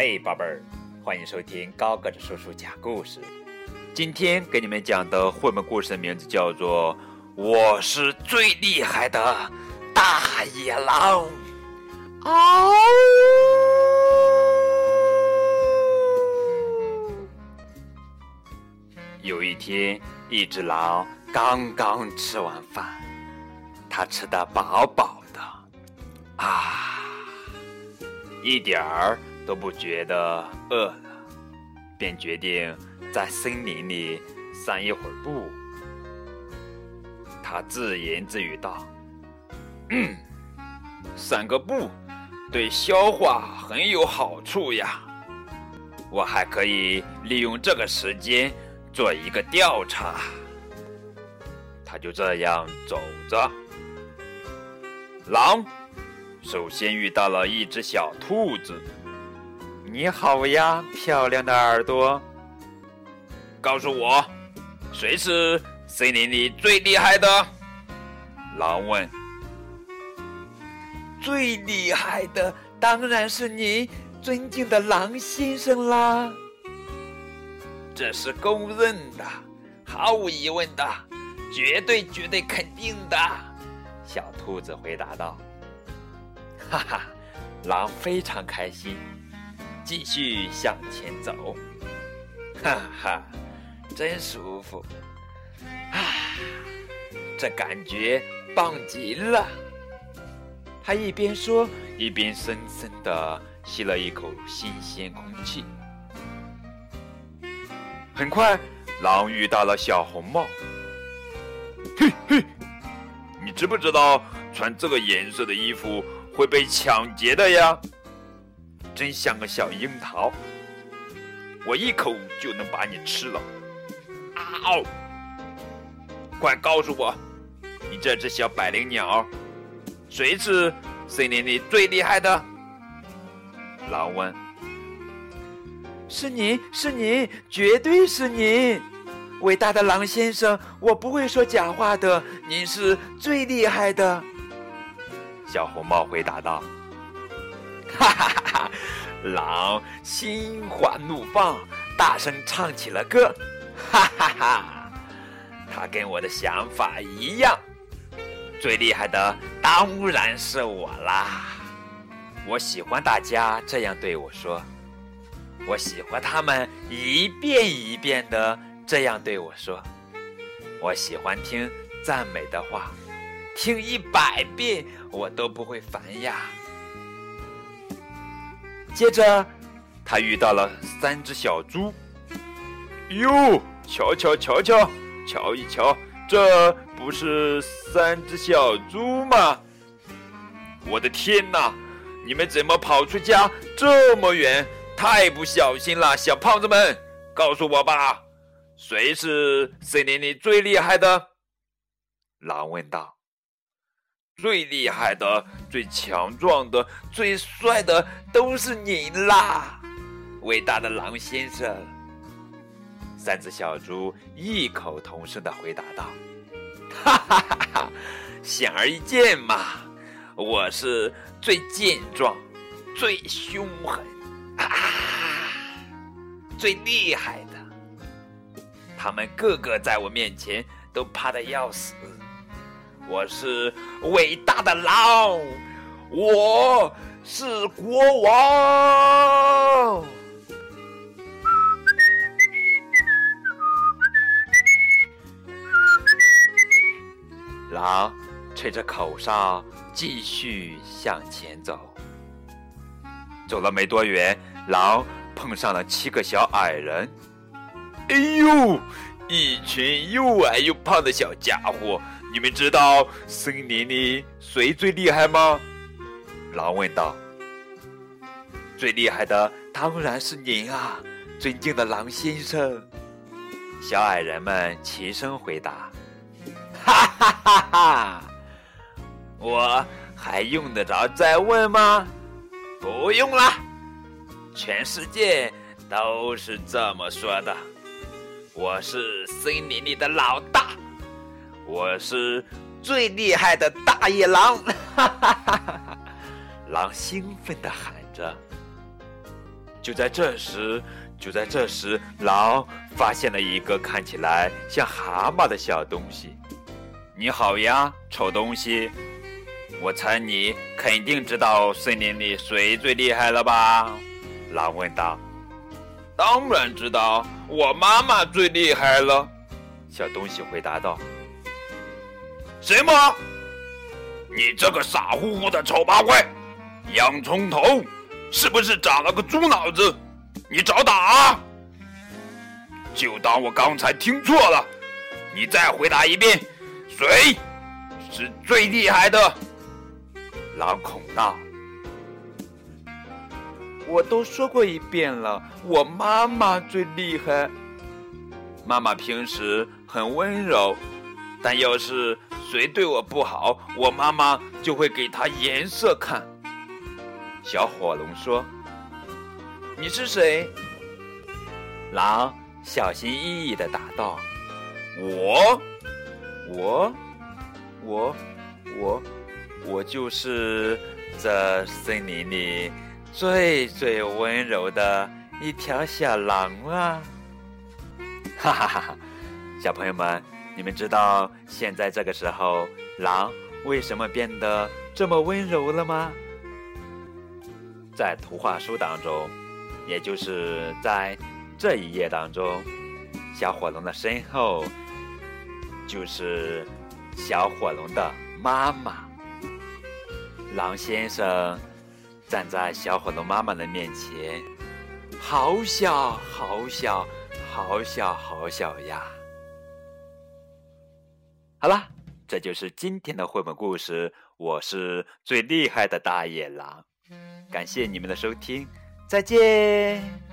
嘿，宝贝儿，欢迎收听高个子叔叔讲故事。今天给你们讲的绘本故事的名字叫做《我是最厉害的大野狼》。嗷！有一天，一只狼刚刚吃完饭，它吃得饱饱的，啊，一点儿都不觉得饿了，便决定在森林里散一会儿步。他自言自语道：“嗯，散个步，对消化很有好处呀。我还可以利用这个时间。”做一个调查，他就这样走着。狼首先遇到了一只小兔子。“你好呀，漂亮的耳朵。”告诉我，谁是森林里最厉害的？狼问。“最厉害的当然是你尊敬的狼先生啦。”这是公认的，毫无疑问的，绝对绝对肯定的。小兔子回答道：“哈哈，狼非常开心，继续向前走。哈哈，真舒服，啊，这感觉棒极了。”他一边说，一边深深的吸了一口新鲜空气。很快，狼遇到了小红帽。嘿嘿，你知不知道穿这个颜色的衣服会被抢劫的呀？真像个小樱桃，我一口就能把你吃了。啊哦！快告诉我，你这只小百灵鸟，谁是森林里最厉害的？狼问。是您是您，绝对是您，伟大的狼先生，我不会说假话的，您是最厉害的。小红帽回答道：“哈哈哈哈！”狼心花怒放，大声唱起了歌，哈哈哈！他跟我的想法一样，最厉害的当然是我啦！我喜欢大家这样对我说。我喜欢他们一遍一遍的这样对我说，我喜欢听赞美的话，听一百遍我都不会烦呀。接着，他遇到了三只小猪。哟，瞧瞧瞧瞧，瞧一瞧，这不是三只小猪吗？我的天哪，你们怎么跑出家这么远？太不小心了，小胖子们，告诉我吧，谁是森林里最厉害的？狼问道。最厉害的、最强壮的、最帅的，都是您啦，伟大的狼先生。三只小猪异口同声的回答道：“哈哈哈哈，显而易见嘛，我是最健壮、最凶狠。”啊！最厉害的，他们个个在我面前都怕的要死。我是伟大的狼，我是国王。狼吹着口哨，继续向前走。走了没多远，狼碰上了七个小矮人。哎呦，一群又矮又胖的小家伙！你们知道森林里谁最厉害吗？狼问道。最厉害的当然是您啊，尊敬的狼先生！小矮人们齐声回答。哈哈哈哈！我还用得着再问吗？不用了，全世界都是这么说的。我是森林里的老大，我是最厉害的大野狼！哈哈哈哈狼兴奋地喊着。就在这时，就在这时，狼发现了一个看起来像蛤蟆的小东西。你好呀，丑东西！我猜你肯定知道森林里谁最厉害了吧？狼问道。当然知道，我妈妈最厉害了。小东西回答道。什么？你这个傻乎乎的丑八怪，洋葱头，是不是长了个猪脑子？你找打！啊就当我刚才听错了，你再回答一遍，谁是最厉害的？狼孔道：“我都说过一遍了，我妈妈最厉害。妈妈平时很温柔，但要是……”谁对我不好，我妈妈就会给他颜色看。小火龙说：“你是谁？”狼小心翼翼的答道：“我，我，我，我，我就是这森林里最最温柔的一条小狼啊！”哈哈哈哈，小朋友们。你们知道现在这个时候狼为什么变得这么温柔了吗？在图画书当中，也就是在这一页当中，小火龙的身后就是小火龙的妈妈。狼先生站在小火龙妈妈的面前，好小，好小，好小，好小呀！好了，这就是今天的绘本故事。我是最厉害的大野狼，感谢你们的收听，再见。